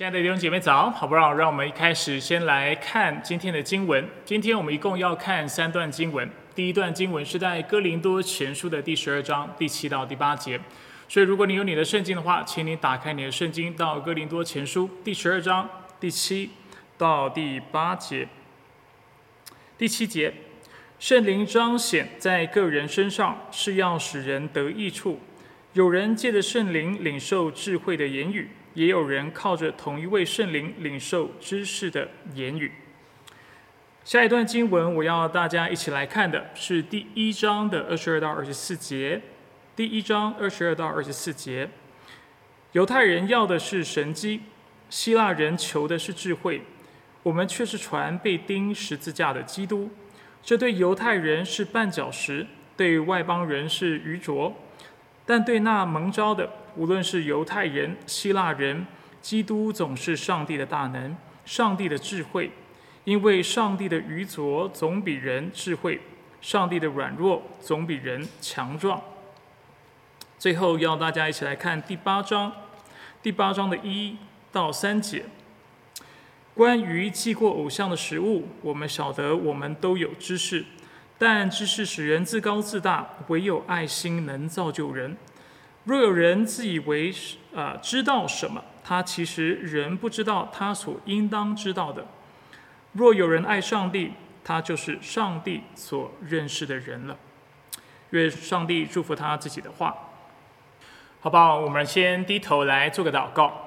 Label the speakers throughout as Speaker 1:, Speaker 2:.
Speaker 1: 亲爱的弟兄姐妹早，好不好？让我们一开始先来看今天的经文。今天我们一共要看三段经文。第一段经文是在哥林多前书的第十二章第七到第八节。所以，如果你有你的圣经的话，请你打开你的圣经到哥林多前书第十二章第七到第八节。第七节，圣灵彰显在个人身上，是要使人得益处。有人借着圣灵领受智慧的言语。也有人靠着同一位圣灵领受知识的言语。下一段经文，我要大家一起来看的是第一章的二十二到二十四节。第一章二十二到二十四节，犹太人要的是神机，希腊人求的是智慧，我们却是传被钉十字架的基督。这对犹太人是绊脚石，对外邦人是愚拙。但对那蒙召的，无论是犹太人、希腊人，基督总是上帝的大能，上帝的智慧。因为上帝的愚拙总比人智慧，上帝的软弱总比人强壮。最后要大家一起来看第八章，第八章的一到三节，关于祭过偶像的食物，我们晓得我们都有知识。但知识使人自高自大，唯有爱心能造就人。若有人自以为是啊知道什么，他其实人不知道他所应当知道的。若有人爱上帝，他就是上帝所认识的人了。愿上帝祝福他自己的话，好不好？我们先低头来做个祷告。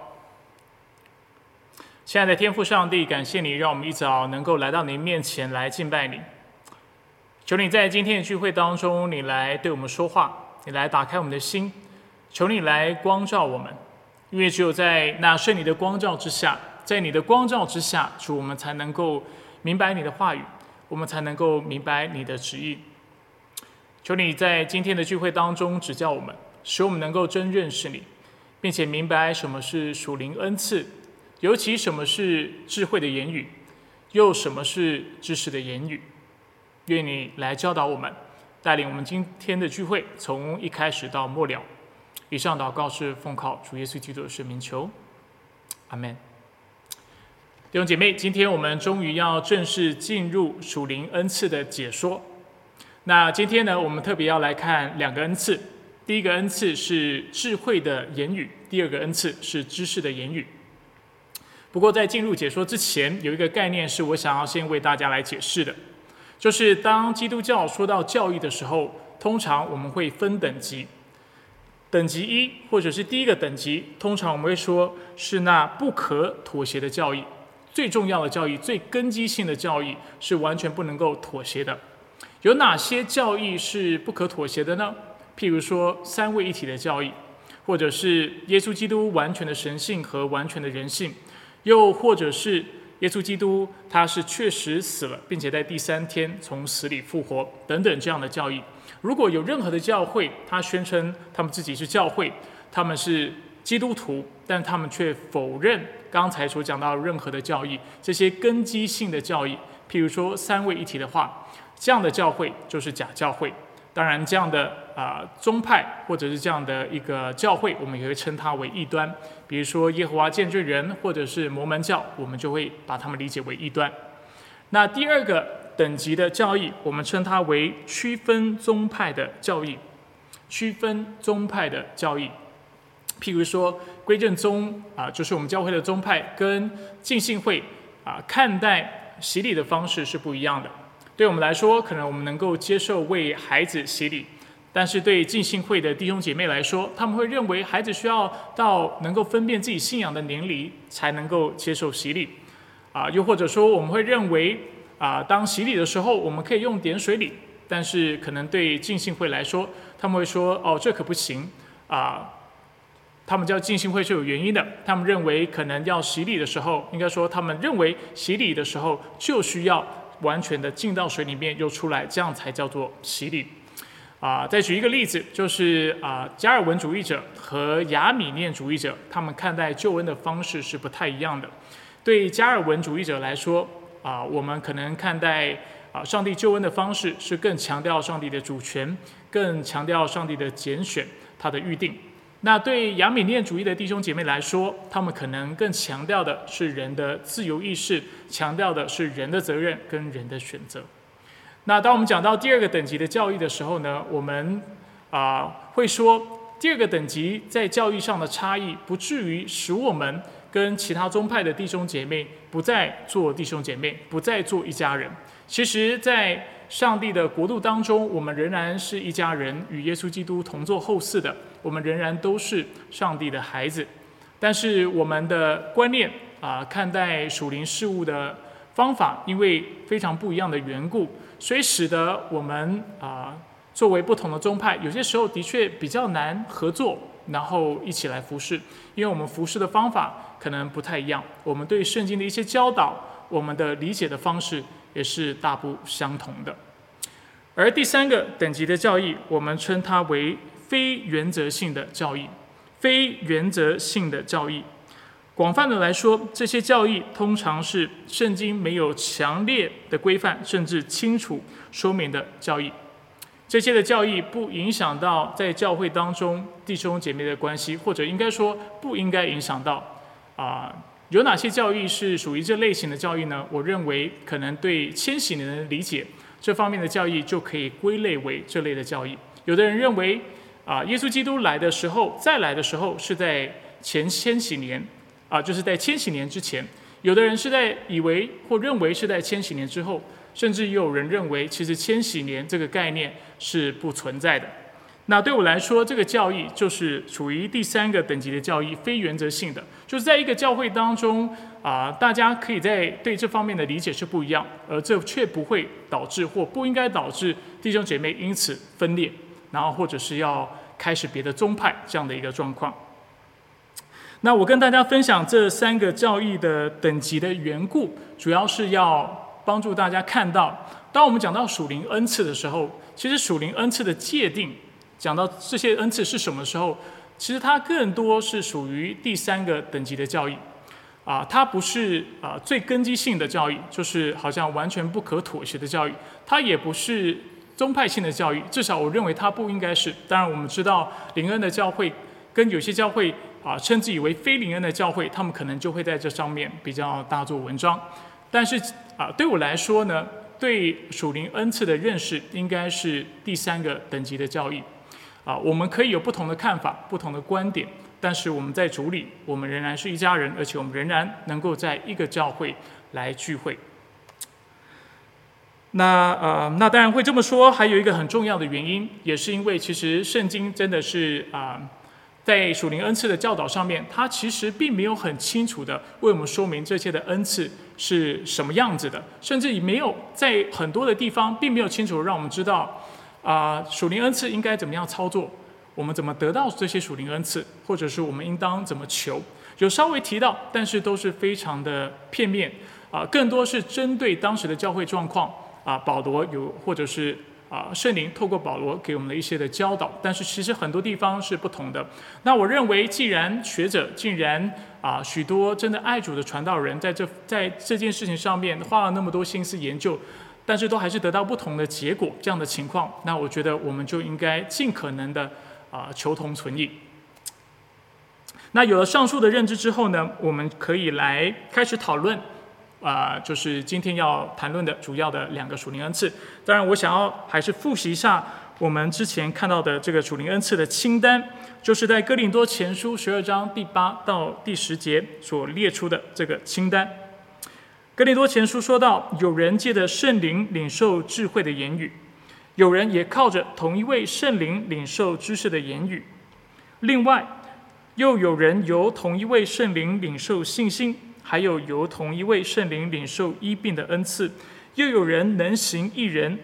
Speaker 1: 亲爱的天父上帝，感谢你让我们一早能够来到您面前来敬拜你。求你在今天的聚会当中，你来对我们说话，你来打开我们的心，求你来光照我们，因为只有在那圣你的光照之下，在你的光照之下，主我们才能够明白你的话语，我们才能够明白你的旨意。求你在今天的聚会当中指教我们，使我们能够真认识你，并且明白什么是属灵恩赐，尤其什么是智慧的言语，又什么是知识的言语。愿你来教导我们，带领我们今天的聚会从一开始到末了。以上祷告是奉靠主耶稣基督的圣名求，阿门。弟兄姐妹，今天我们终于要正式进入属灵恩赐的解说。那今天呢，我们特别要来看两个恩赐。第一个恩赐是智慧的言语，第二个恩赐是知识的言语。不过在进入解说之前，有一个概念是我想要先为大家来解释的。就是当基督教说到教义的时候，通常我们会分等级。等级一或者是第一个等级，通常我们会说是那不可妥协的教义，最重要的教义、最根基性的教义是完全不能够妥协的。有哪些教义是不可妥协的呢？譬如说三位一体的教义，或者是耶稣基督完全的神性和完全的人性，又或者是。耶稣基督他是确实死了，并且在第三天从死里复活，等等这样的教义。如果有任何的教会，他宣称他们自己是教会，他们是基督徒，但他们却否认刚才所讲到任何的教义，这些根基性的教义，譬如说三位一体的话，这样的教会就是假教会。当然，这样的啊宗派或者是这样的一个教会，我们也会称它为异端。比如说耶和华见证人或者是摩门教，我们就会把他们理解为异端。那第二个等级的教义，我们称它为区分宗派的教义。区分宗派的教义，譬如说归正宗啊，就是我们教会的宗派，跟浸信会啊看待洗礼的方式是不一样的。对我们来说，可能我们能够接受为孩子洗礼，但是对浸信会的弟兄姐妹来说，他们会认为孩子需要到能够分辨自己信仰的年龄才能够接受洗礼，啊，又或者说我们会认为啊，当洗礼的时候，我们可以用点水礼，但是可能对浸信会来说，他们会说哦，这可不行啊，他们叫浸信会是有原因的，他们认为可能要洗礼的时候，应该说他们认为洗礼的时候就需要。完全的浸到水里面又出来，这样才叫做洗礼。啊，再举一个例子，就是啊，加尔文主义者和亚米念主义者，他们看待救恩的方式是不太一样的。对加尔文主义者来说，啊，我们可能看待啊上帝救恩的方式是更强调上帝的主权，更强调上帝的拣选，他的预定。那对亚米念主义的弟兄姐妹来说，他们可能更强调的是人的自由意识，强调的是人的责任跟人的选择。那当我们讲到第二个等级的教育的时候呢，我们啊会说，第二个等级在教育上的差异，不至于使我们跟其他宗派的弟兄姐妹不再做弟兄姐妹，不再做一家人。其实，在上帝的国度当中，我们仍然是一家人，与耶稣基督同作后嗣的。我们仍然都是上帝的孩子，但是我们的观念啊，看待属灵事物的方法，因为非常不一样的缘故，所以使得我们啊，作为不同的宗派，有些时候的确比较难合作，然后一起来服侍，因为我们服侍的方法可能不太一样，我们对圣经的一些教导，我们的理解的方式也是大不相同的。而第三个等级的教义，我们称它为。非原则性的教义，非原则性的教义，广泛的来说，这些教义通常是圣经没有强烈的规范，甚至清楚说明的教义。这些的教义不影响到在教会当中弟兄姐妹的关系，或者应该说不应该影响到。啊，有哪些教义是属于这类型的教义呢？我认为可能对千禧年的理解这方面的教义就可以归类为这类的教义。有的人认为。啊，耶稣基督来的时候，再来的时候是在前千禧年，啊，就是在千禧年之前。有的人是在以为或认为是在千禧年之后，甚至也有人认为其实千禧年这个概念是不存在的。那对我来说，这个教义就是处于第三个等级的教义，非原则性的，就是在一个教会当中啊，大家可以在对这方面的理解是不一样，而这却不会导致或不应该导致弟兄姐妹因此分裂。然后，或者是要开始别的宗派这样的一个状况。那我跟大家分享这三个教义的等级的缘故，主要是要帮助大家看到，当我们讲到属灵恩赐的时候，其实属灵恩赐的界定，讲到这些恩赐是什么时候，其实它更多是属于第三个等级的教义，啊，它不是啊最根基性的教义，就是好像完全不可妥协的教育，它也不是。宗派性的教育，至少我认为它不应该是。当然，我们知道灵恩的教会跟有些教会啊称之以为非灵恩的教会，他们可能就会在这上面比较大做文章。但是啊，对我来说呢，对属灵恩赐的认识应该是第三个等级的教育。啊，我们可以有不同的看法、不同的观点，但是我们在主里，我们仍然是一家人，而且我们仍然能够在一个教会来聚会。那呃，那当然会这么说，还有一个很重要的原因，也是因为其实圣经真的是啊，在属灵恩赐的教导上面，它其实并没有很清楚的为我们说明这些的恩赐是什么样子的，甚至也没有在很多的地方并没有清楚让我们知道啊，属灵恩赐应该怎么样操作，我们怎么得到这些属灵恩赐，或者是我们应当怎么求，有稍微提到，但是都是非常的片面啊，更多是针对当时的教会状况。啊，保罗有，或者是啊，圣灵透过保罗给我们的一些的教导，但是其实很多地方是不同的。那我认为，既然学者竟然啊，许多真的爱主的传道人在这在这件事情上面花了那么多心思研究，但是都还是得到不同的结果，这样的情况，那我觉得我们就应该尽可能的啊，求同存异。那有了上述的认知之后呢，我们可以来开始讨论。啊，就是今天要谈论的主要的两个属灵恩赐。当然，我想要还是复习一下我们之前看到的这个属灵恩赐的清单，就是在哥林多前书十二章第八到第十节所列出的这个清单。格林多前书说到，有人借着圣灵领受智慧的言语，有人也靠着同一位圣灵领受知识的言语，另外又有人由同一位圣灵领受信心。还有由同一位圣灵领受医病的恩赐，又有人能行异人，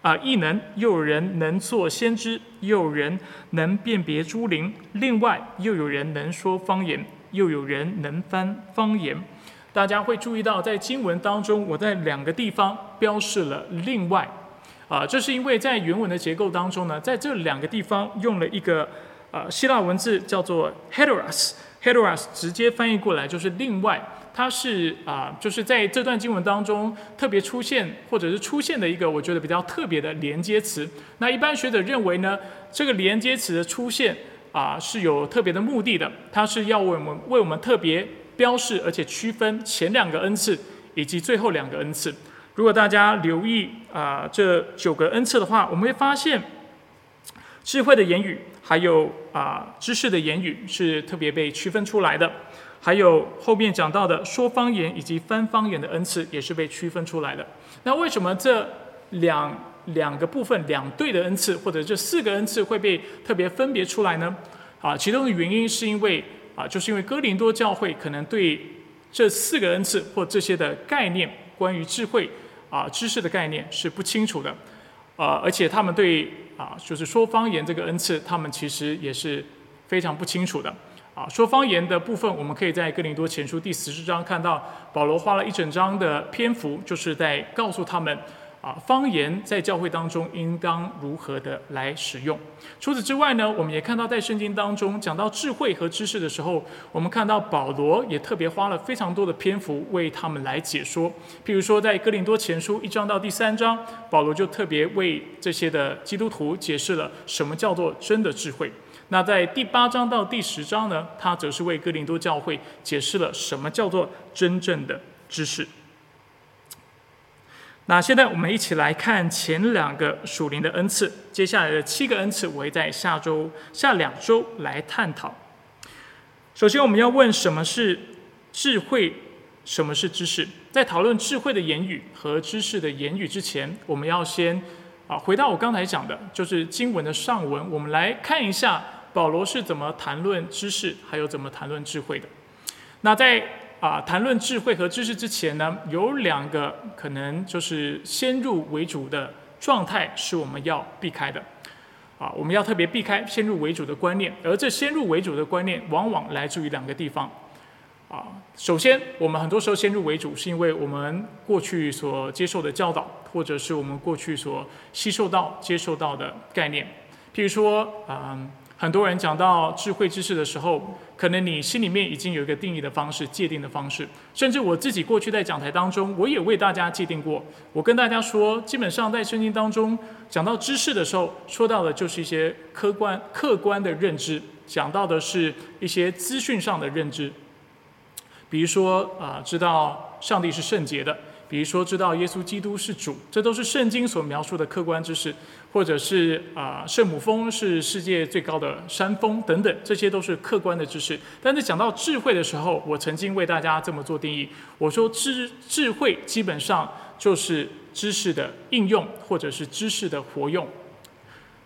Speaker 1: 啊异能，又有人能做先知，又有人能辨别诸灵，另外又有人能说方言，又有人能翻方言。大家会注意到，在经文当中，我在两个地方标示了“另外”，啊，这是因为在原文的结构当中呢，在这两个地方用了一个呃希腊文字叫做 “heteros”。Heteros 直接翻译过来就是另外，它是啊，就是在这段经文当中特别出现或者是出现的一个我觉得比较特别的连接词。那一般学者认为呢，这个连接词的出现啊是有特别的目的的，它是要为我们为我们特别标示而且区分前两个恩赐以及最后两个恩赐。如果大家留意啊这九个恩赐的话，我们会发现智慧的言语还有啊知识的言语是特别被区分出来的，还有后面讲到的说方言以及翻方言的恩赐也是被区分出来的。那为什么这两两个部分两对的恩赐或者这四个恩赐会被特别分别出来呢？啊，其中的原因是因为啊，就是因为哥林多教会可能对这四个恩赐或这些的概念，关于智慧啊知识的概念是不清楚的，啊，而且他们对啊就是说方言这个恩赐，他们其实也是非常不清楚的。啊，说方言的部分，我们可以在哥林多前书第十四章看到，保罗花了一整章的篇幅，就是在告诉他们。啊，方言在教会当中应当如何的来使用？除此之外呢，我们也看到在圣经当中讲到智慧和知识的时候，我们看到保罗也特别花了非常多的篇幅为他们来解说。譬如说，在哥林多前书一章到第三章，保罗就特别为这些的基督徒解释了什么叫做真的智慧。那在第八章到第十章呢，他则是为哥林多教会解释了什么叫做真正的知识。那现在我们一起来看前两个属灵的恩赐，接下来的七个恩赐我会在下周、下两周来探讨。首先，我们要问什么是智慧，什么是知识？在讨论智慧的言语和知识的言语之前，我们要先啊回到我刚才讲的，就是经文的上文，我们来看一下保罗是怎么谈论知识，还有怎么谈论智慧的。那在啊，谈论智慧和知识之前呢，有两个可能就是先入为主的状态是我们要避开的。啊，我们要特别避开先入为主的观念，而这先入为主的观念往往来自于两个地方。啊，首先，我们很多时候先入为主，是因为我们过去所接受的教导，或者是我们过去所吸收到、接受到的概念。譬如说，嗯。很多人讲到智慧知识的时候，可能你心里面已经有一个定义的方式、界定的方式。甚至我自己过去在讲台当中，我也为大家界定过。我跟大家说，基本上在圣经当中讲到知识的时候，说到的就是一些客观、客观的认知，讲到的是一些资讯上的认知。比如说啊，知道上帝是圣洁的。比如说，知道耶稣基督是主，这都是圣经所描述的客观知识，或者是啊，圣母峰是世界最高的山峰等等，这些都是客观的知识。但是讲到智慧的时候，我曾经为大家这么做定义：我说智智慧基本上就是知识的应用，或者是知识的活用。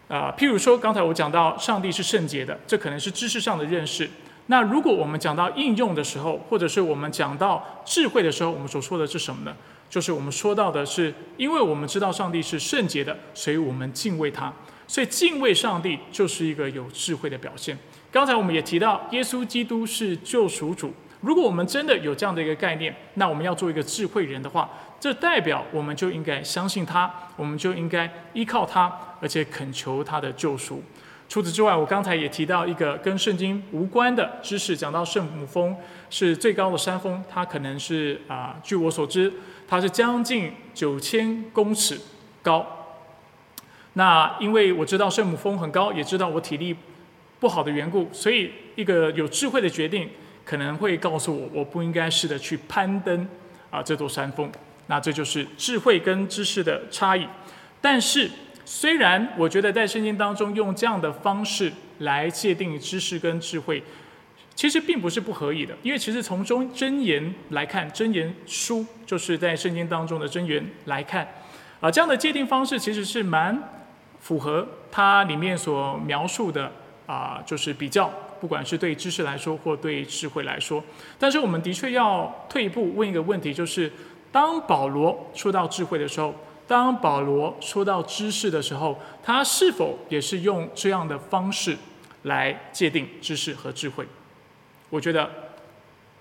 Speaker 1: 啊，譬如说刚才我讲到上帝是圣洁的，这可能是知识上的认识。那如果我们讲到应用的时候，或者是我们讲到智慧的时候，我们所说的是什么呢？就是我们说到的是，因为我们知道上帝是圣洁的，所以我们敬畏他。所以敬畏上帝就是一个有智慧的表现。刚才我们也提到，耶稣基督是救赎主。如果我们真的有这样的一个概念，那我们要做一个智慧人的话，这代表我们就应该相信他，我们就应该依靠他，而且恳求他的救赎。除此之外，我刚才也提到一个跟圣经无关的知识，讲到圣母峰是最高的山峰，它可能是啊，据我所知，它是将近九千公尺高。那因为我知道圣母峰很高，也知道我体力不好的缘故，所以一个有智慧的决定可能会告诉我，我不应该试着去攀登啊这座山峰。那这就是智慧跟知识的差异，但是。虽然我觉得在圣经当中用这样的方式来界定知识跟智慧，其实并不是不可以的，因为其实从中真言来看，真言书就是在圣经当中的真言来看，啊，这样的界定方式其实是蛮符合它里面所描述的啊，就是比较，不管是对知识来说或对智慧来说，但是我们的确要退一步问一个问题，就是当保罗说到智慧的时候。当保罗说到知识的时候，他是否也是用这样的方式来界定知识和智慧？我觉得，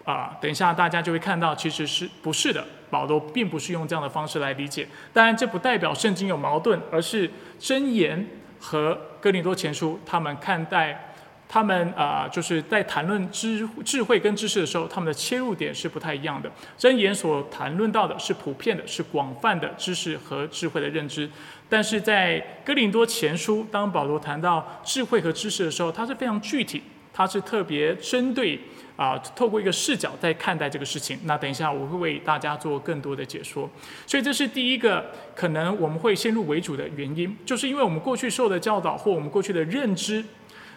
Speaker 1: 啊，等一下大家就会看到，其实是不是的。保罗并不是用这样的方式来理解。当然，这不代表圣经有矛盾，而是箴言和哥林多前书他们看待他们啊，就是在谈论智智慧跟知识的时候，他们的切入点是不太一样的。箴言所谈论到的是普遍的，是广泛的知识和智慧的认知。但是在哥林多前书，当保罗谈到智慧和知识的时候，他是非常具体，他是特别针对啊，透过一个视角在看待这个事情。那等一下我会为大家做更多的解说。所以这是第一个可能我们会先入为主的原因，就是因为我们过去受的教导或我们过去的认知。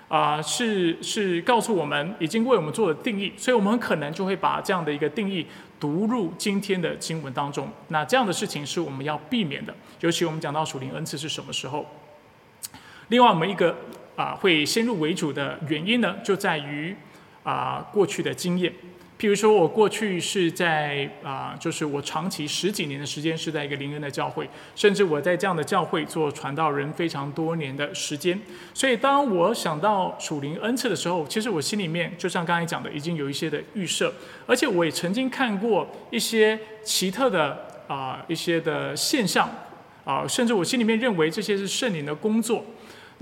Speaker 1: 啊，是是告诉我们已经为我们做了定义，所以我们很可能就会把这样的一个定义读入今天的经文当中。那这样的事情是我们要避免的，尤其我们讲到属灵恩赐是什么时候。另外，我们一个啊会先入为主的原因呢，就在于啊过去的经验。譬如说，我过去是在啊，就是我长期十几年的时间是在一个灵恩的教会，甚至我在这样的教会做传道人非常多年的时间。所以，当我想到属灵恩赐的时候，其实我心里面就像刚才讲的，已经有一些的预设，而且我也曾经看过一些奇特的啊一些的现象啊，甚至我心里面认为这些是圣灵的工作。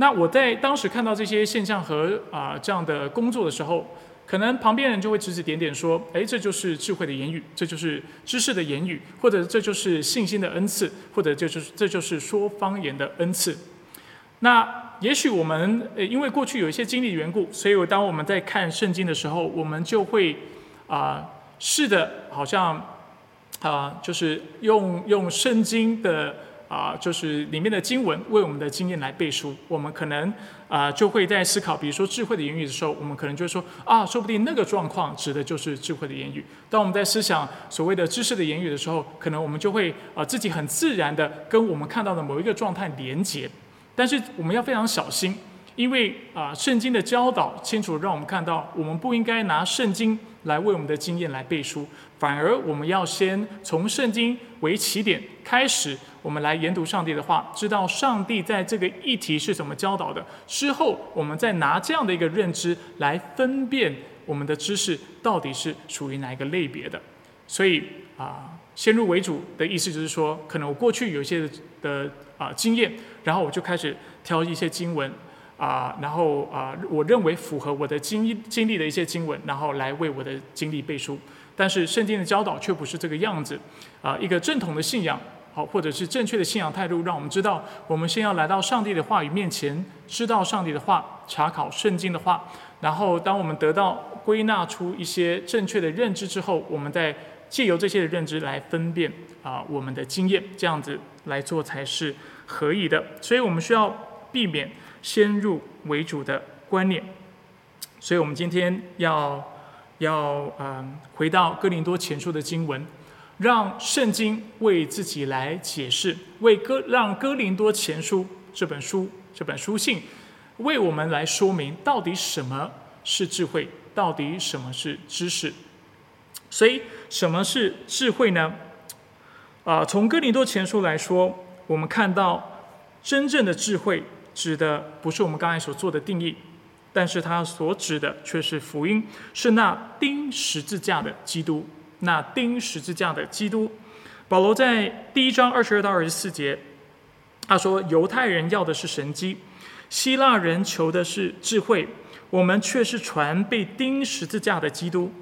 Speaker 1: 那我在当时看到这些现象和啊这样的工作的时候。可能旁边人就会指指点点说：“哎，这就是智慧的言语，这就是知识的言语，或者这就是信心的恩赐，或者就是这就是说方言的恩赐。”那也许我们呃因为过去有一些经历缘故，所以当我们在看圣经的时候，我们就会啊试的，好像啊就是用用圣经的。啊，就是里面的经文为我们的经验来背书，我们可能啊就会在思考，比如说智慧的言语的时候，我们可能就会说啊，说不定那个状况指的就是智慧的言语。当我们在思想所谓的知识的言语的时候，可能我们就会啊自己很自然的跟我们看到的某一个状态连接。但是我们要非常小心，因为啊圣经的教导清楚让我们看到，我们不应该拿圣经来为我们的经验来背书，反而我们要先从圣经为起点开始。我们来研读上帝的话，知道上帝在这个议题是怎么教导的。之后，我们再拿这样的一个认知来分辨我们的知识到底是属于哪一个类别的。所以啊，先入为主的意思就是说，可能我过去有一些的啊经验，然后我就开始挑一些经文啊，然后啊，我认为符合我的经经历的一些经文，然后来为我的经历背书。但是圣经的教导却不是这个样子啊，一个正统的信仰。好，或者是正确的信仰态度，让我们知道，我们先要来到上帝的话语面前，知道上帝的话，查考圣经的话，然后当我们得到归纳出一些正确的认知之后，我们再借由这些的认知来分辨啊我们的经验，这样子来做才是合宜的。所以我们需要避免先入为主的观念。所以我们今天要要嗯回到哥林多前书的经文。让圣经为自己来解释，为哥让哥林多前书这本书这本书信为我们来说明到底什么是智慧，到底什么是知识。所以什么是智慧呢？啊，从哥林多前书来说，我们看到真正的智慧指的不是我们刚才所做的定义，但是它所指的却是福音，是那钉十字架的基督。那钉十字架的基督，保罗在第一章二十二到二十四节，他说：“犹太人要的是神机，希腊人求的是智慧，我们却是传被钉十字架的基督。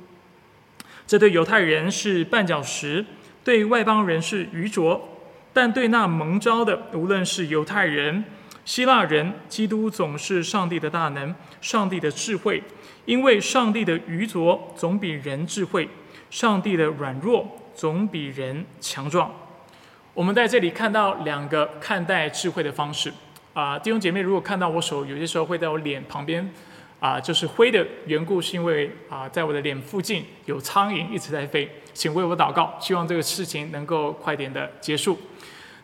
Speaker 1: 这对犹太人是绊脚石，对外邦人是愚拙，但对那蒙召的，无论是犹太人、希腊人，基督总是上帝的大能，上帝的智慧，因为上帝的愚拙总比人智慧。”上帝的软弱总比人强壮。我们在这里看到两个看待智慧的方式啊，弟兄姐妹，如果看到我手有些时候会在我脸旁边啊，就是灰的缘故，是因为啊，在我的脸附近有苍蝇一直在飞，请为我祷告，希望这个事情能够快点的结束。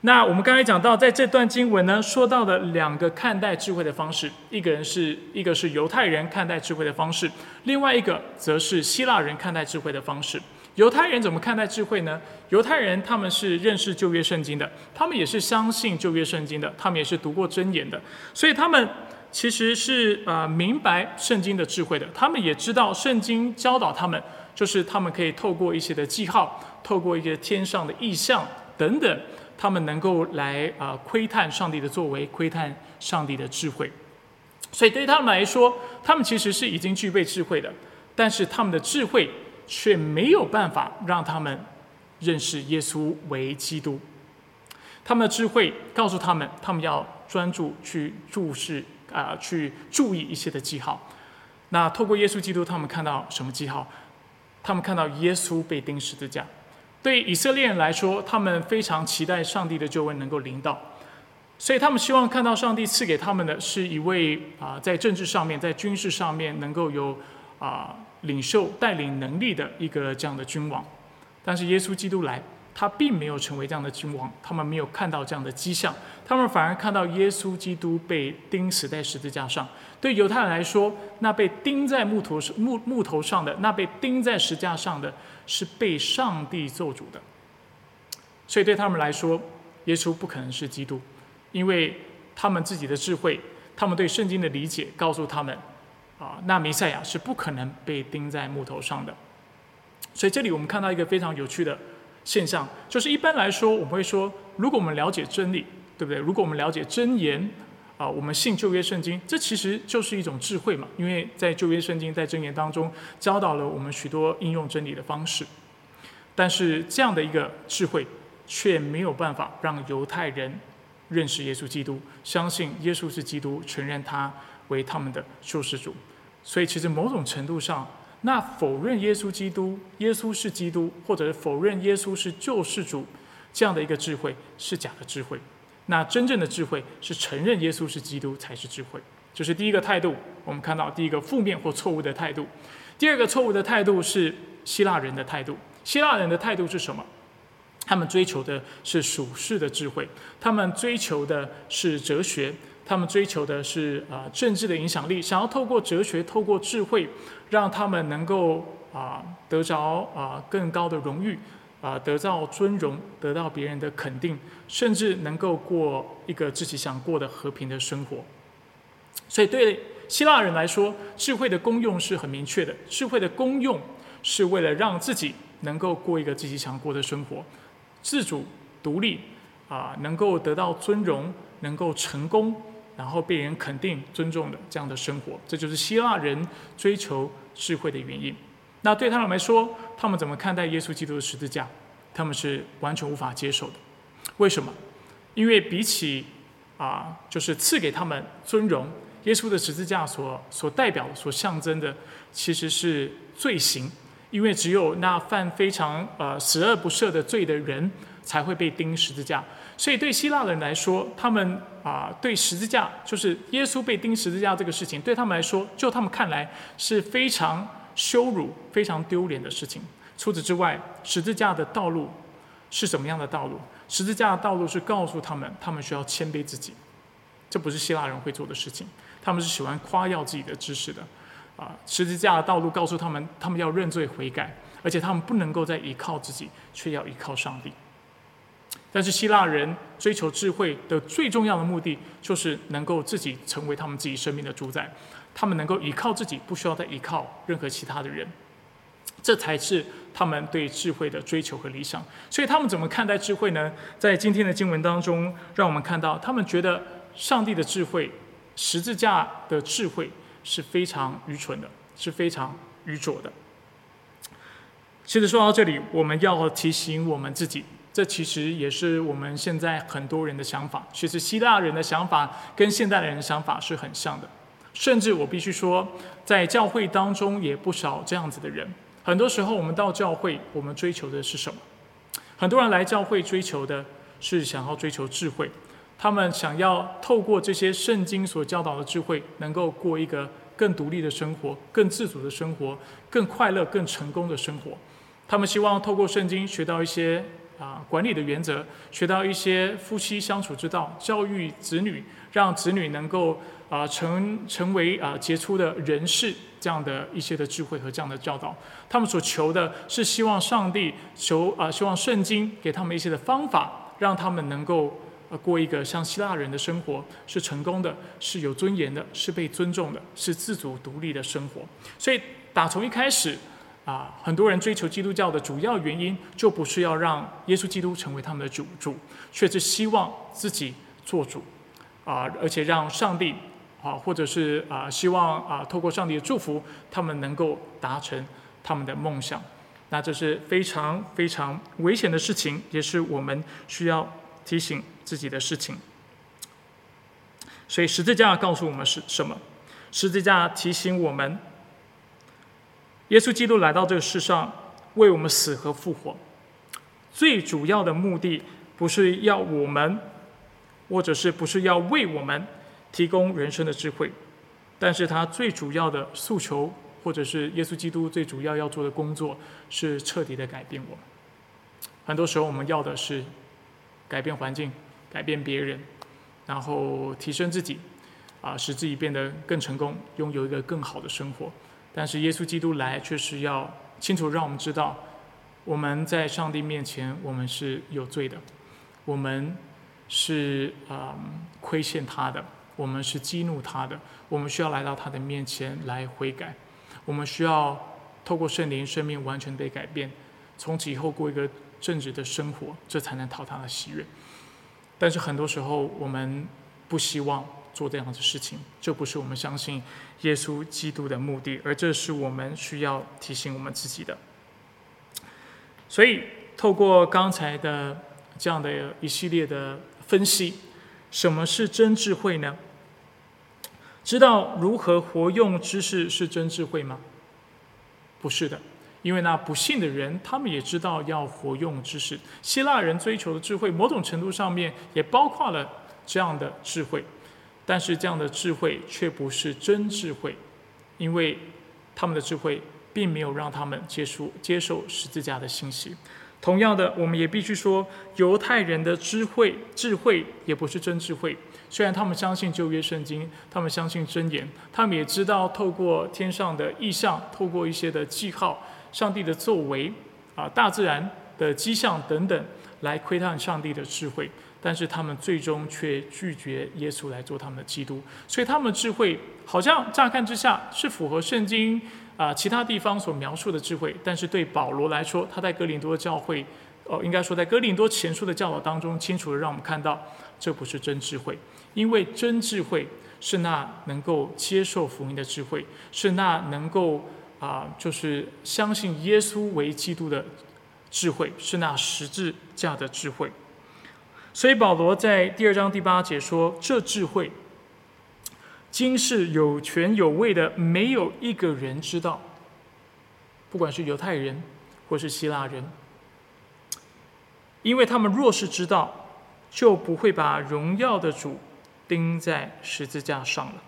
Speaker 1: 那我们刚才讲到，在这段经文呢，说到的两个看待智慧的方式，一个人是一个是犹太人看待智慧的方式，另外一个则是希腊人看待智慧的方式。犹太人怎么看待智慧呢？犹太人他们是认识旧约圣经的，他们也是相信旧约圣经的，他们也是读过箴言的，所以他们其实是呃明白圣经的智慧的，他们也知道圣经教导他们，就是他们可以透过一些的记号，透过一些天上的意象等等。他们能够来啊窥探上帝的作为，窥探上帝的智慧。所以对他们来说，他们其实是已经具备智慧的，但是他们的智慧却没有办法让他们认识耶稣为基督。他们的智慧告诉他们，他们要专注去注视啊，去注意一些的记号。那透过耶稣基督，他们看到什么记号？他们看到耶稣被钉十字架。对以色列人来说，他们非常期待上帝的救恩能够临到，所以他们希望看到上帝赐给他们的是一位啊，在政治上面、在军事上面能够有啊领袖带领能力的一个这样的君王。但是耶稣基督来。他并没有成为这样的君王，他们没有看到这样的迹象，他们反而看到耶稣基督被钉死在十字架上。对犹太人来说，那被钉在木头上木木头上的，那被钉在石架上的是被上帝做主的。所以对他们来说，耶稣不可能是基督，因为他们自己的智慧，他们对圣经的理解告诉他们，啊，那弥赛亚是不可能被钉在木头上的。所以这里我们看到一个非常有趣的。现象就是一般来说，我们会说，如果我们了解真理，对不对？如果我们了解真言，啊，我们信旧约圣经，这其实就是一种智慧嘛。因为在旧约圣经在箴言当中教导了我们许多应用真理的方式。但是这样的一个智慧，却没有办法让犹太人认识耶稣基督，相信耶稣是基督，承认他为他们的救世主。所以其实某种程度上。那否认耶稣基督，耶稣是基督，或者是否认耶稣是救世主，这样的一个智慧是假的智慧。那真正的智慧是承认耶稣是基督才是智慧。这是第一个态度，我们看到第一个负面或错误的态度。第二个错误的态度是希腊人的态度。希腊人的态度是什么？他们追求的是属世的智慧，他们追求的是哲学。他们追求的是啊政治的影响力，想要透过哲学、透过智慧，让他们能够啊得着啊更高的荣誉，啊得到尊荣，得到别人的肯定，甚至能够过一个自己想过的和平的生活。所以对希腊人来说，智慧的功用是很明确的，智慧的功用是为了让自己能够过一个自己想过的生活，自主独立啊，能够得到尊荣，能够成功。然后被人肯定、尊重的这样的生活，这就是希腊人追求智慧的原因。那对他们来说，他们怎么看待耶稣基督的十字架？他们是完全无法接受的。为什么？因为比起啊，就是赐给他们尊荣，耶稣的十字架所所代表、所象征的，其实是罪行。因为只有那犯非常呃十恶不赦的罪的人，才会被钉十字架。所以对希腊人来说，他们啊对十字架，就是耶稣被钉十字架这个事情，对他们来说，就他们看来是非常羞辱、非常丢脸的事情。除此之外，十字架的道路是什么样的道路？十字架的道路是告诉他们，他们需要谦卑自己。这不是希腊人会做的事情，他们是喜欢夸耀自己的知识的。啊，十字架的道路告诉他们，他们要认罪悔改，而且他们不能够再依靠自己，却要依靠上帝。但是希腊人追求智慧的最重要的目的，就是能够自己成为他们自己生命的主宰，他们能够依靠自己，不需要再依靠任何其他的人，这才是他们对智慧的追求和理想。所以他们怎么看待智慧呢？在今天的经文当中，让我们看到他们觉得上帝的智慧、十字架的智慧。是非常愚蠢的，是非常愚拙的。其实说到这里，我们要提醒我们自己，这其实也是我们现在很多人的想法。其实希腊人的想法跟现代人的想法是很像的，甚至我必须说，在教会当中也不少这样子的人。很多时候，我们到教会，我们追求的是什么？很多人来教会追求的是想要追求智慧。他们想要透过这些圣经所教导的智慧，能够过一个更独立的生活、更自主的生活、更快乐、更成功的生活。他们希望透过圣经学到一些啊管理的原则，学到一些夫妻相处之道，教育子女，让子女能够啊成成为啊杰出的人士，这样的一些的智慧和这样的教导。他们所求的是希望上帝求啊希望圣经给他们一些的方法，让他们能够呃。过一个像希腊人的生活是成功的，是有尊严的，是被尊重的，是自主独立的生活。所以打从一开始，啊，很多人追求基督教的主要原因，就不是要让耶稣基督成为他们的主主，却是希望自己做主，啊，而且让上帝啊，或者是啊，希望啊，透过上帝的祝福，他们能够达成他们的梦想。那这是非常非常危险的事情，也是我们需要提醒自己的事情。所以十字架告诉我们是什么？十字架提醒我们，耶稣基督来到这个世上，为我们死和复活。最主要的目的不是要我们，或者是不是要为我们提供人生的智慧，但是他最主要的诉求，或者是耶稣基督最主要要做的工作，是彻底的改变我们。很多时候我们要的是改变环境，改变别人，然后提升自己，啊，使自己变得更成功，拥有一个更好的生活。但是耶稣基督来，却是要清楚让我们知道。我们在上帝面前，我们是有罪的，我们是啊亏欠他的，我们是激怒他的，我们需要来到他的面前来悔改，我们需要透过圣灵，生命完全被改变，从此以后过一个正直的生活，这才能讨他的喜悦。但是很多时候，我们不希望做这样的事情，这不是我们相信耶稣基督的目的，而这是我们需要提醒我们自己的。所以，透过刚才的这样的一系列的分析，什么是真智慧呢？知道如何活用知识是真智慧吗？不是的，因为那不信的人，他们也知道要活用知识。希腊人追求的智慧，某种程度上面也包括了这样的智慧，但是这样的智慧却不是真智慧，因为他们的智慧。并没有让他们接受接受十字架的信息。同样的，我们也必须说，犹太人的智慧智慧也不是真智慧。虽然他们相信旧约圣经，他们相信真言，他们也知道透过天上的异象，透过一些的记号，上帝的作为啊，大自然的迹象等等，来窥探上帝的智慧。但是他们最终却拒绝耶稣来做他们的基督。所以他们的智慧好像乍看之下是符合圣经。啊，其他地方所描述的智慧，但是对保罗来说，他在哥林多教会，哦，应该说在哥林多前书的教导当中，清楚的让我们看到，这不是真智慧，因为真智慧是那能够接受福音的智慧，是那能够啊，就是相信耶稣为基督的智慧，是那十字架的智慧。所以保罗在第二章第八节说，这智慧。今世有权有位的，没有一个人知道。不管是犹太人，或是希腊人，因为他们若是知道，就不会把荣耀的主钉在十字架上了。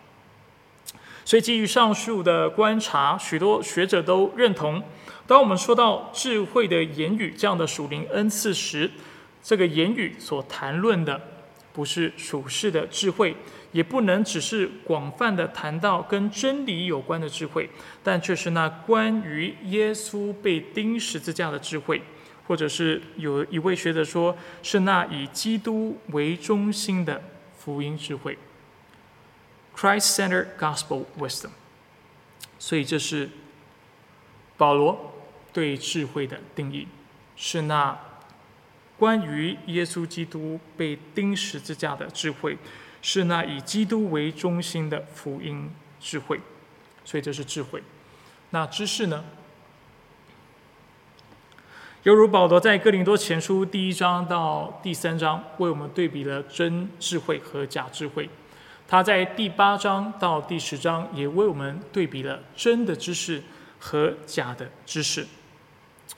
Speaker 1: 所以，基于上述的观察，许多学者都认同，当我们说到智慧的言语这样的属灵恩赐时，这个言语所谈论的，不是属世的智慧。也不能只是广泛的谈到跟真理有关的智慧，但却是那关于耶稣被钉十字架的智慧，或者是有一位学者说是那以基督为中心的福音智慧 （Christ-centered gospel wisdom）。所以这是保罗对智慧的定义，是那关于耶稣基督被钉十字架的智慧。是那以基督为中心的福音智慧，所以这是智慧。那知识呢？犹如保罗在哥林多前书第一章到第三章为我们对比了真智慧和假智慧，他在第八章到第十章也为我们对比了真的知识和假的知识。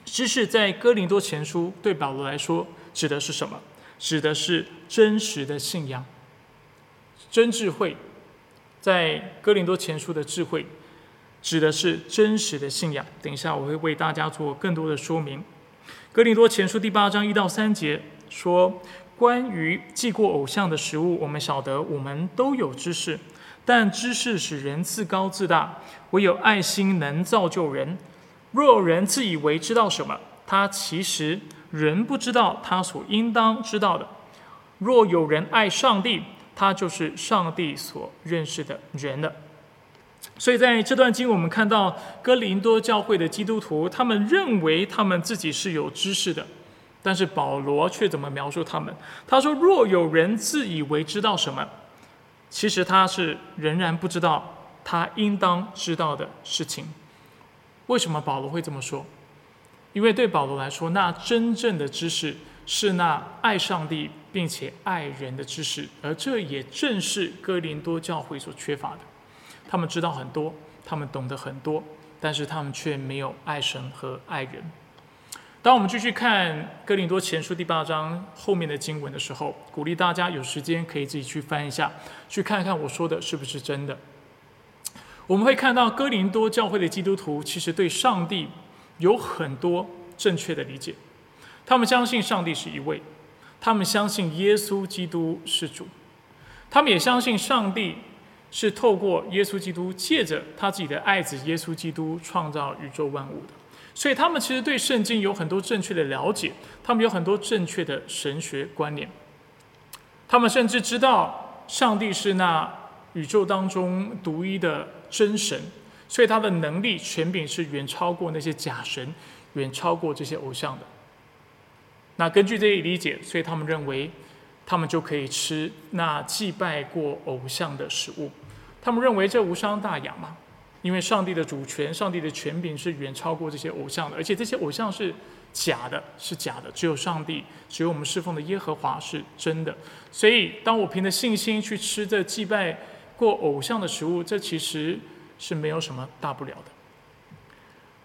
Speaker 1: 知识在哥林多前书对保罗来说指的是什么？指的是真实的信仰。真智慧，在哥林多前书的智慧，指的是真实的信仰。等一下，我会为大家做更多的说明。哥林多前书第八章一到三节说，关于祭过偶像的食物，我们晓得，我们都有知识，但知识使人自高自大，唯有爱心能造就人。若有人自以为知道什么，他其实人不知道他所应当知道的。若有人爱上帝，他就是上帝所认识的人了，所以在这段经，我们看到哥林多教会的基督徒，他们认为他们自己是有知识的，但是保罗却怎么描述他们？他说：“若有人自以为知道什么，其实他是仍然不知道他应当知道的事情。为什么保罗会这么说？因为对保罗来说，那真正的知识是那爱上帝并且爱人的知识，而这也正是哥林多教会所缺乏的。他们知道很多，他们懂得很多，但是他们却没有爱神和爱人。当我们继续看哥林多前书第八章后面的经文的时候，鼓励大家有时间可以自己去翻一下，去看看我说的是不是真的。我们会看到哥林多教会的基督徒其实对上帝。有很多正确的理解，他们相信上帝是一位，他们相信耶稣基督是主，他们也相信上帝是透过耶稣基督借着他自己的爱子耶稣基督创造宇宙万物的，所以他们其实对圣经有很多正确的了解，他们有很多正确的神学观念，他们甚至知道上帝是那宇宙当中独一的真神。所以他的能力权柄是远超过那些假神，远超过这些偶像的。那根据这一理解，所以他们认为，他们就可以吃那祭拜过偶像的食物。他们认为这无伤大雅嘛，因为上帝的主权、上帝的权柄是远超过这些偶像的，而且这些偶像是假的，是假的。只有上帝，只有我们侍奉的耶和华是真的。所以，当我凭着信心去吃这祭拜过偶像的食物，这其实。是没有什么大不了的，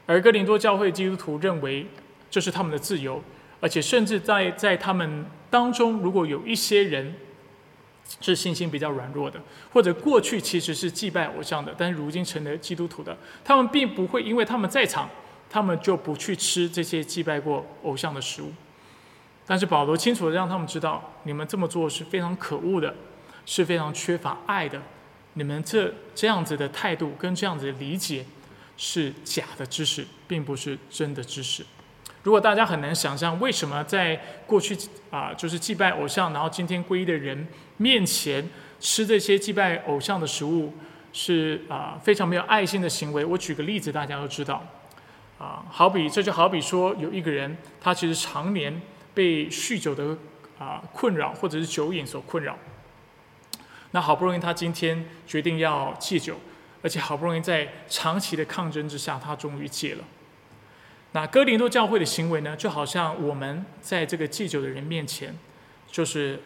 Speaker 1: 而哥林多教会基督徒认为这是他们的自由，而且甚至在在他们当中，如果有一些人是信心比较软弱的，或者过去其实是祭拜偶像的，但是如今成了基督徒的，他们并不会因为他们在场，他们就不去吃这些祭拜过偶像的食物。但是保罗清楚的让他们知道，你们这么做是非常可恶的，是非常缺乏爱的。你们这这样子的态度跟这样子的理解是假的知识，并不是真的知识。如果大家很难想象为什么在过去啊，就是祭拜偶像，然后今天皈依的人面前吃这些祭拜偶像的食物是啊非常没有爱心的行为。我举个例子，大家都知道啊，好比这就好比说有一个人，他其实常年被酗酒的啊困扰，或者是酒瘾所困扰。那好不容易，他今天决定要戒酒，而且好不容易在长期的抗争之下，他终于戒了。那哥林多教会的行为呢，就好像我们在这个戒酒的人面前，就是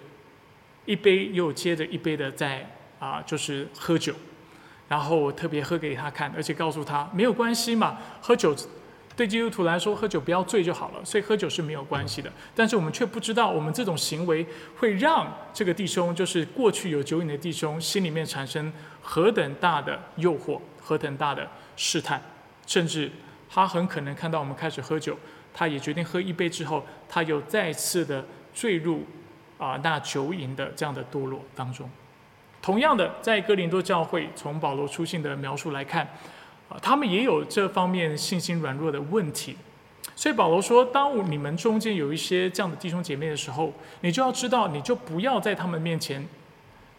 Speaker 1: 一杯又接着一杯的在啊，就是喝酒，然后我特别喝给他看，而且告诉他没有关系嘛，喝酒。对基督徒来说，喝酒不要醉就好了，所以喝酒是没有关系的。但是我们却不知道，我们这种行为会让这个弟兄，就是过去有酒瘾的弟兄，心里面产生何等大的诱惑，何等大的试探，甚至他很可能看到我们开始喝酒，他也决定喝一杯之后，他又再次的坠入啊那酒瘾的这样的堕落当中。同样的，在哥林多教会，从保罗书信的描述来看。啊，他们也有这方面信心软弱的问题，所以保罗说，当你们中间有一些这样的弟兄姐妹的时候，你就要知道，你就不要在他们面前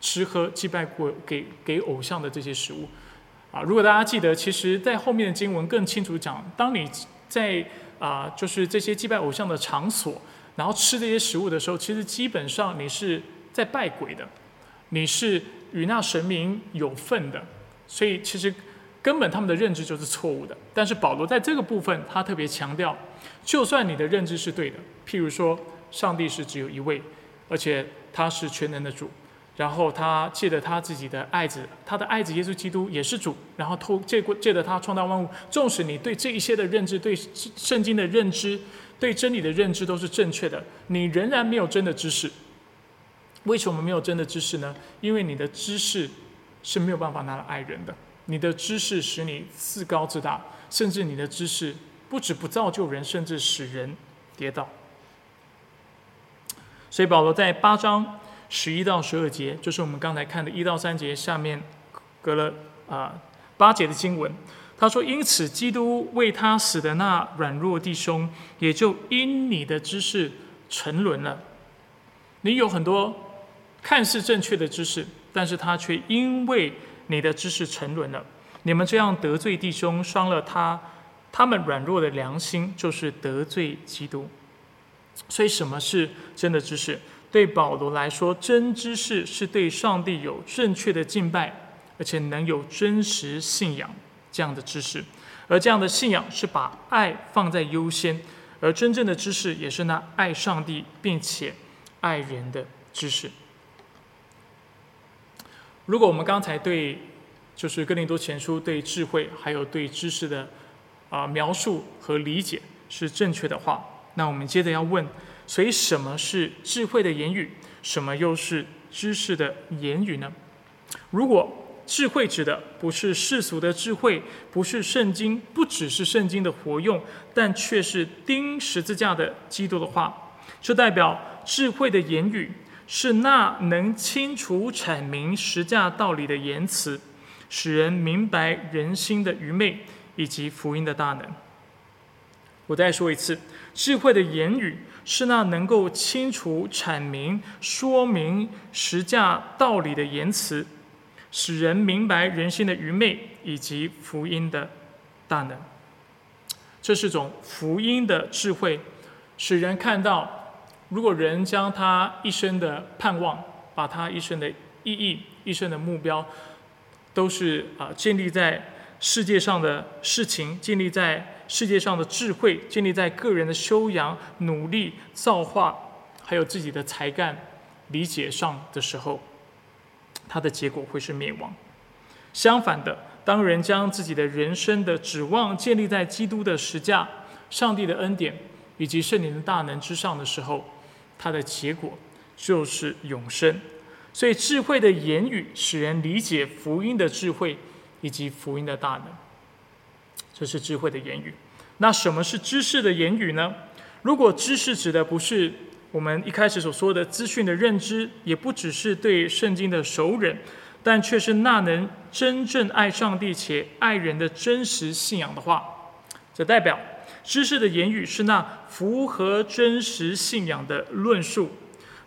Speaker 1: 吃喝祭拜过给给偶像的这些食物。啊，如果大家记得，其实在后面的经文更清楚讲，当你在啊，就是这些祭拜偶像的场所，然后吃这些食物的时候，其实基本上你是在拜鬼的，你是与那神明有份的，所以其实。根本他们的认知就是错误的，但是保罗在这个部分，他特别强调，就算你的认知是对的，譬如说上帝是只有一位，而且他是全能的主，然后他借着他自己的爱子，他的爱子耶稣基督也是主，然后透借过借着他创造万物，纵使你对这一些的认知，对圣经的认知，对真理的认知都是正确的，你仍然没有真的知识。为什么没有真的知识呢？因为你的知识是没有办法拿来爱人的。你的知识使你自高自大，甚至你的知识不止不造就人，甚至使人跌倒。所以保罗在八章十一到十二节，就是我们刚才看的一到三节下面隔了啊八节的经文，他说：“因此，基督为他死的那软弱弟兄，也就因你的知识沉沦了。你有很多看似正确的知识，但是他却因为。”你的知识沉沦了，你们这样得罪弟兄，伤了他，他们软弱的良心，就是得罪基督。所以，什么是真的知识？对保罗来说，真知识是对上帝有正确的敬拜，而且能有真实信仰这样的知识。而这样的信仰是把爱放在优先，而真正的知识也是那爱上帝并且爱人的知识。如果我们刚才对就是哥林多前书对智慧还有对知识的啊描述和理解是正确的话，那我们接着要问：所以什么是智慧的言语？什么又是知识的言语呢？如果智慧指的不是世俗的智慧，不是圣经，不只是圣经的活用，但却是钉十字架的基督的话，这代表智慧的言语。是那能清楚阐明实价道理的言辞，使人明白人心的愚昧以及福音的大能。我再说一次，智慧的言语是那能够清楚阐明、说明实价道理的言辞，使人明白人心的愚昧以及福音的大能。这是种福音的智慧，使人看到。如果人将他一生的盼望，把他一生的意义、一生的目标，都是啊建立在世界上的事情，建立在世界上的智慧，建立在个人的修养、努力、造化，还有自己的才干、理解上的时候，它的结果会是灭亡。相反的，当人将自己的人生的指望建立在基督的实价、上帝的恩典以及圣灵的大能之上的时候，它的结果就是永生，所以智慧的言语使人理解福音的智慧以及福音的大能，这是智慧的言语。那什么是知识的言语呢？如果知识指的不是我们一开始所说的资讯的认知，也不只是对圣经的熟忍，但却是那能真正爱上帝且爱人的真实信仰的话，这代表。知识的言语是那符合真实信仰的论述，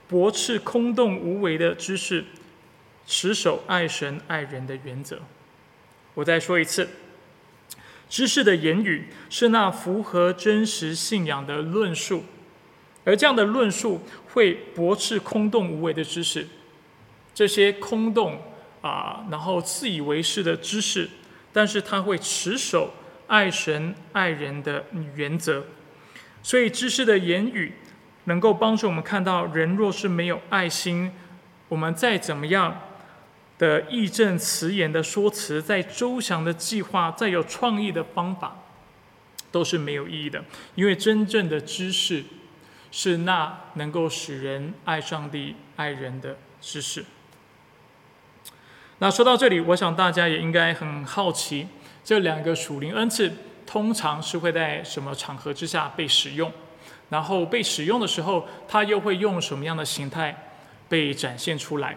Speaker 1: 驳斥空洞无为的知识，持守爱神爱人的原则。我再说一次，知识的言语是那符合真实信仰的论述，而这样的论述会驳斥空洞无为的知识，这些空洞啊，然后自以为是的知识，但是他会持守。爱神爱人的原则，所以知识的言语能够帮助我们看到，人若是没有爱心，我们再怎么样的义正辞严的说辞，再周详的计划，再有创意的方法，都是没有意义的。因为真正的知识是那能够使人爱上帝、爱人的知识。那说到这里，我想大家也应该很好奇。这两个属灵恩赐通常是会在什么场合之下被使用？然后被使用的时候，它又会用什么样的形态被展现出来？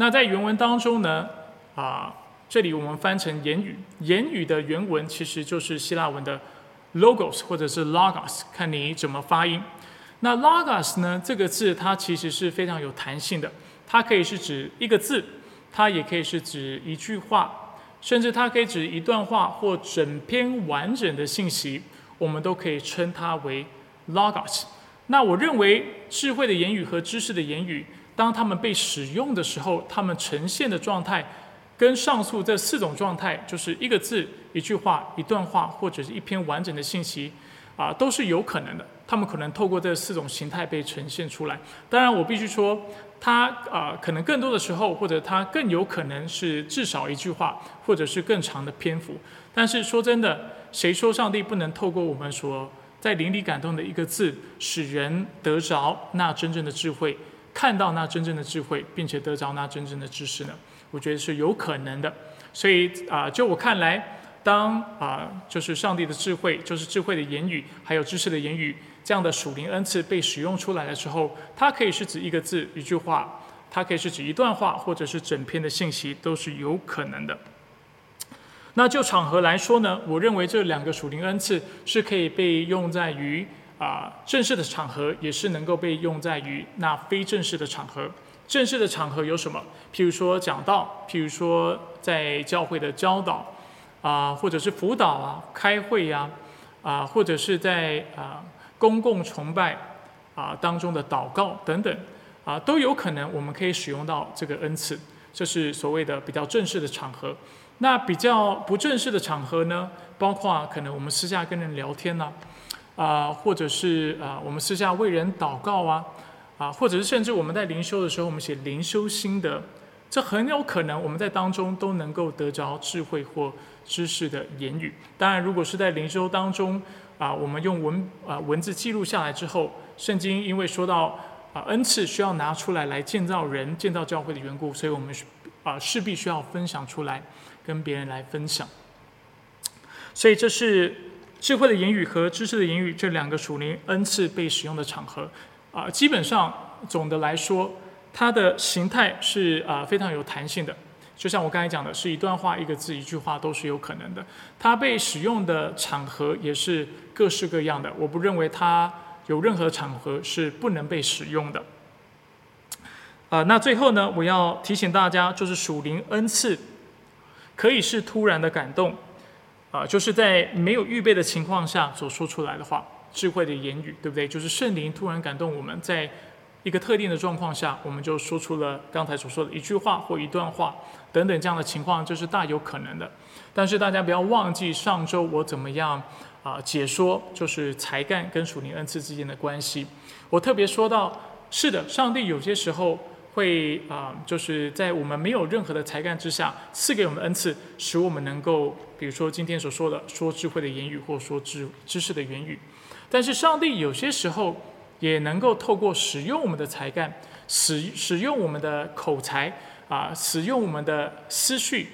Speaker 1: 那在原文当中呢？啊，这里我们翻成言语，言语的原文其实就是希腊文的 logos 或者是 logos，看你怎么发音。那 logos 呢？这个字它其实是非常有弹性的，它可以是指一个字，它也可以是指一句话。甚至它可以指一段话或整篇完整的信息，我们都可以称它为 logos。那我认为智慧的言语和知识的言语，当它们被使用的时候，它们呈现的状态，跟上述这四种状态，就是一个字、一句话、一段话或者是一篇完整的信息，啊，都是有可能的。他们可能透过这四种形态被呈现出来。当然，我必须说。它啊，可能更多的时候，或者它更有可能是至少一句话，或者是更长的篇幅。但是说真的，谁说上帝不能透过我们所在灵里感动的一个字，使人得着那真正的智慧，看到那真正的智慧，并且得着那真正的知识呢？我觉得是有可能的。所以啊，就我看来，当啊，就是上帝的智慧，就是智慧的言语，还有知识的言语。这样的属灵恩赐被使用出来的时候，它可以是指一个字、一句话，它可以是指一段话，或者是整篇的信息，都是有可能的。那就场合来说呢，我认为这两个属灵恩赐是可以被用在于啊正式的场合，也是能够被用在于那非正式的场合。正式的场合有什么？譬如说讲道，譬如说在教会的教导啊，或者是辅导啊、开会呀啊，或者是在啊。公共崇拜啊当中的祷告等等啊，都有可能我们可以使用到这个恩赐。这是所谓的比较正式的场合。那比较不正式的场合呢，包括可能我们私下跟人聊天呢，啊，啊或者是啊，我们私下为人祷告啊，啊，或者是甚至我们在灵修的时候，我们写灵修心得，这很有可能我们在当中都能够得着智慧或知识的言语。当然，如果是在灵修当中啊，我们用文啊文字记录下来之后，圣经因为说到啊恩赐需要拿出来来建造人、建造教会的缘故，所以我们啊势必需要分享出来。跟别人来分享，所以这是智慧的言语和知识的言语这两个属灵恩赐被使用的场合啊。基本上总的来说，它的形态是啊非常有弹性的。就像我刚才讲的，是一段话、一个字、一句话都是有可能的。它被使用的场合也是各式各样的。我不认为它有任何场合是不能被使用的。啊，那最后呢，我要提醒大家，就是属灵恩赐。可以是突然的感动，啊，就是在没有预备的情况下所说出来的话，智慧的言语，对不对？就是圣灵突然感动我们，在一个特定的状况下，我们就说出了刚才所说的一句话或一段话等等这样的情况，这是大有可能的。但是大家不要忘记上周我怎么样啊解说，就是才干跟属灵恩赐之间的关系。我特别说到，是的，上帝有些时候。会啊，就是在我们没有任何的才干之下，赐给我们恩赐，使我们能够，比如说今天所说的说智慧的言语，或说知知识的言语。但是上帝有些时候也能够透过使用我们的才干，使使用我们的口才啊，使用我们的思绪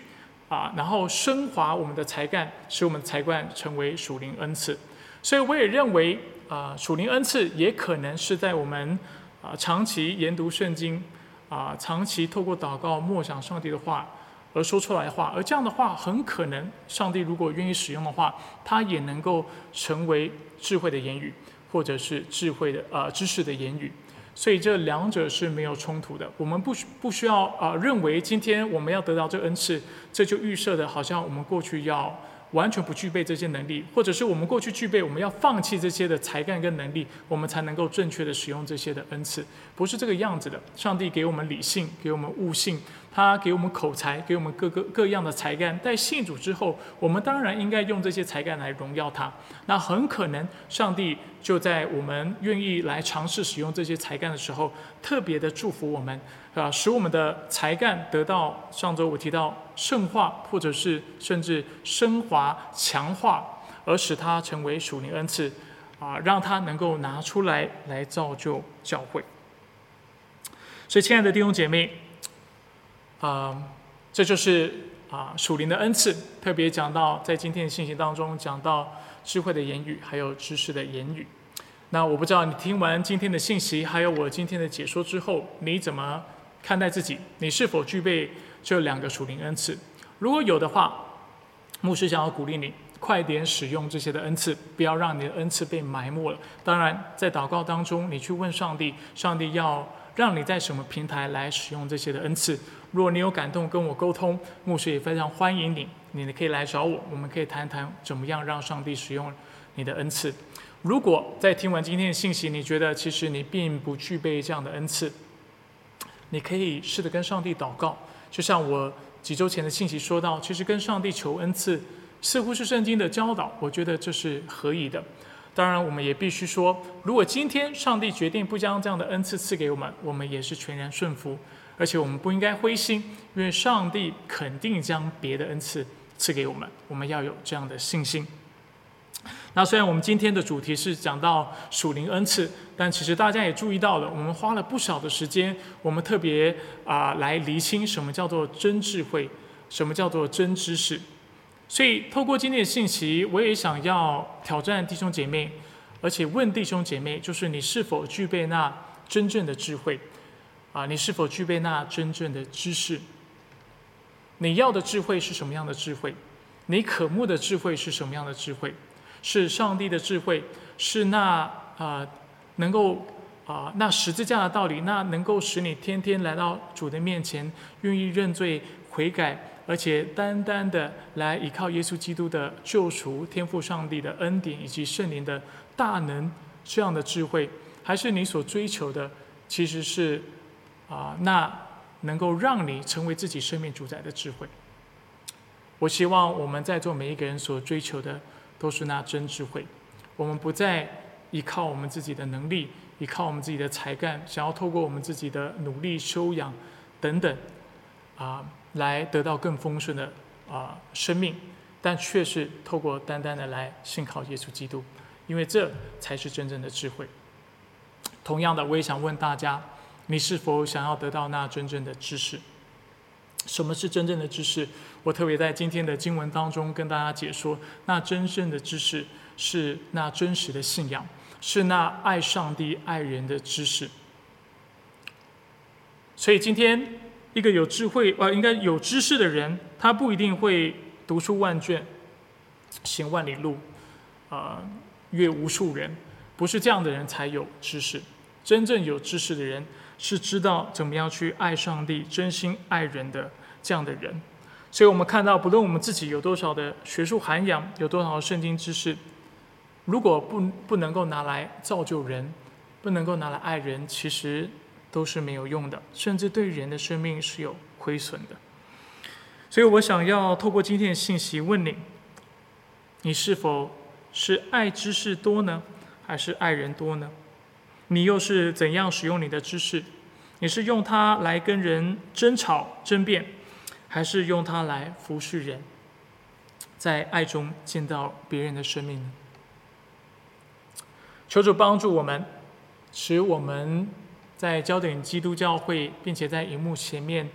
Speaker 1: 啊，然后升华我们的才干，使我们的才干成为属灵恩赐。所以我也认为啊，属灵恩赐也可能是在我们啊长期研读圣经。啊，长期透过祷告默想上帝的话而说出来的话，而这样的话很可能，上帝如果愿意使用的话，他也能够成为智慧的言语，或者是智慧的呃知识的言语。所以这两者是没有冲突的。我们不需不需要啊认为今天我们要得到这恩赐，这就预设的好像我们过去要。完全不具备这些能力，或者是我们过去具备，我们要放弃这些的才干跟能力，我们才能够正确的使用这些的恩赐，不是这个样子的。上帝给我们理性，给我们悟性，他给我们口才，给我们各个各样的才干。在信主之后，我们当然应该用这些才干来荣耀他。那很可能上帝就在我们愿意来尝试使用这些才干的时候，特别的祝福我们。啊，使我们的才干得到上周我提到圣化，或者是甚至升华、强化，而使它成为属灵恩赐，啊，让它能够拿出来来造就教会。所以，亲爱的弟兄姐妹，啊，这就是啊属灵的恩赐，特别讲到在今天的信息当中讲到智慧的言语，还有知识的言语。那我不知道你听完今天的信息，还有我今天的解说之后，你怎么？看待自己，你是否具备这两个属灵恩赐？如果有的话，牧师想要鼓励你，快点使用这些的恩赐，不要让你的恩赐被埋没了。当然，在祷告当中，你去问上帝，上帝要让你在什么平台来使用这些的恩赐。如果你有感动跟我沟通，牧师也非常欢迎你，你可以来找我，我们可以谈谈怎么样让上帝使用你的恩赐。如果在听完今天的信息，你觉得其实你并不具备这样的恩赐，你可以试着跟上帝祷告，就像我几周前的信息说到，其实跟上帝求恩赐似乎是圣经的教导，我觉得这是合宜的。当然，我们也必须说，如果今天上帝决定不将这样的恩赐赐给我们，我们也是全然顺服，而且我们不应该灰心，因为上帝肯定将别的恩赐赐给我们，我们要有这样的信心。那虽然我们今天的主题是讲到属灵恩赐，但其实大家也注意到了，我们花了不少的时间，我们特别啊来厘清什么叫做真智慧，什么叫做真知识。所以透过今天的信息，我也想要挑战弟兄姐妹，而且问弟兄姐妹，就是你是否具备那真正的智慧？啊，你是否具备那真正的知识？你要的智慧是什么样的智慧？你渴慕的智慧是什么样的智慧？是上帝的智慧，是那啊能够啊那十字架的道理，那能够使你天天来到主的面前，愿意认罪悔改，而且单单的来依靠耶稣基督的救赎、天赋上帝的恩典以及圣灵的大能这样的智慧，还是你所追求的，其实是啊，那能够让你成为自己生命主宰的智慧。我希望我们在座每一个人所追求的都是那真智慧。我们不再依靠我们自己的能力，依靠我们自己的才干，想要透过我们自己的努力、修养等等，啊，来得到更丰盛的啊生命，但却是透过单单的来信靠耶稣基督，因为这才是真正的智慧。同样的，我也想问大家：你是否想要得到那真正的知识？什么是真正的知识？我特别在今天的经文当中跟大家解说，那真正的知识。是那真实的信仰，是那爱上帝、爱人的知识。所以今天一个有智慧，呃，应该有知识的人，他不一定会读书万卷、行万里路，呃，阅无数人，不是这样的人才有知识。真正有知识的人，是知道怎么样去爱上帝、真心爱人的这样的人。所以我们看到，不论我们自己有多少的学术涵养，有多少的圣经知识。如果不不能够拿来造就人，不能够拿来爱人，其实都是没有用的，甚至对人的生命是有亏损的。所以我想要透过今天的信息问你：你是否是爱知识多呢，还是爱人多呢？你又是怎样使用你的知识？你是用它来跟人争吵争辩，还是用它来服侍人，在爱中见到别人的生命呢？求主帮助我们，使我们在焦点基督教会，并且在荧幕前面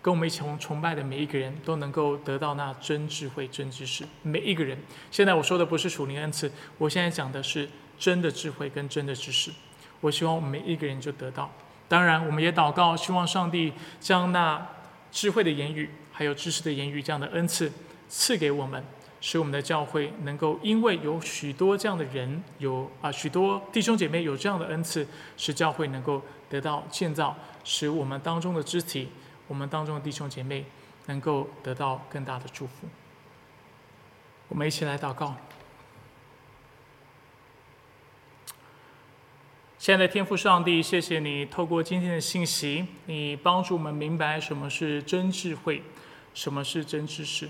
Speaker 1: 跟我们一起崇拜的每一个人都能够得到那真智慧、真知识。每一个人，现在我说的不是属灵恩赐，我现在讲的是真的智慧跟真的知识。我希望我们每一个人就得到。当然，我们也祷告，希望上帝将那智慧的言语，还有知识的言语这样的恩赐赐给我们。使我们的教会能够，因为有许多这样的人，有啊许多弟兄姐妹有这样的恩赐，使教会能够得到建造，使我们当中的肢体，我们当中的弟兄姐妹能够得到更大的祝福。我们一起来祷告。亲爱的天父上帝，谢谢你透过今天的信息，你帮助我们明白什么是真智慧，什么是真知识。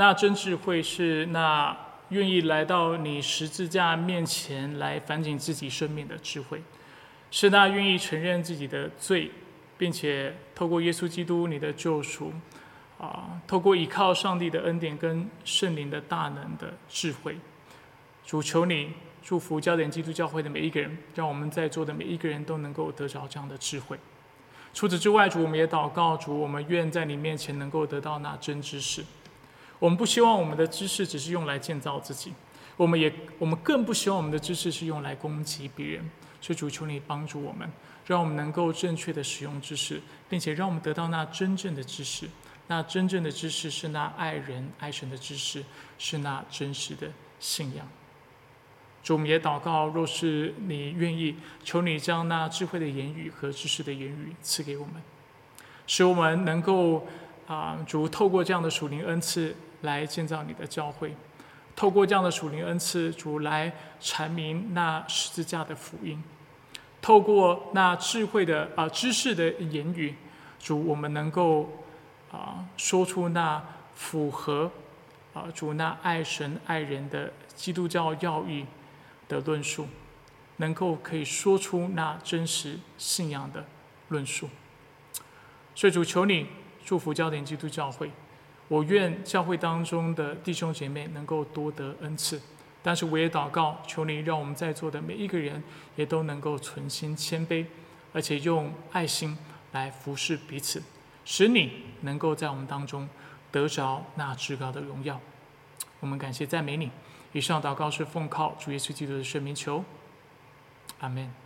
Speaker 1: 那真智慧是那愿意来到你十字架面前来反省自己生命的智慧，是那愿意承认自己的罪，并且透过耶稣基督你的救赎，啊，透过依靠上帝的恩典跟圣灵的大能的智慧。主求你祝福焦点基督教会的每一个人，让我们在座的每一个人都能够得着这样的智慧。除此之外，主我们也祷告主，我们愿在你面前能够得到那真知识。我们不希望我们的知识只是用来建造自己，我们也我们更不希望我们的知识是用来攻击别人。所以主求你帮助我们，让我们能够正确的使用知识，并且让我们得到那真正的知识。那真正的知识是那爱人爱神的知识，是那真实的信仰。主，我们也祷告，若是你愿意，求你将那智慧的言语和知识的言语赐给我们，使我们能够啊，主透过这样的属灵恩赐。来建造你的教会，透过这样的属灵恩赐，主来阐明那十字架的福音；透过那智慧的啊知识的言语，主我们能够啊说出那符合啊主那爱神爱人的基督教要义的论述，能够可以说出那真实信仰的论述。所以主求你祝福焦点基督教会。我愿教会当中的弟兄姐妹能够多得恩赐，但是我也祷告，求你让我们在座的每一个人也都能够存心谦卑，而且用爱心来服侍彼此，使你能够在我们当中得着那至高的荣耀。我们感谢赞美你。以上祷告是奉靠主耶稣基督的圣名求，阿门。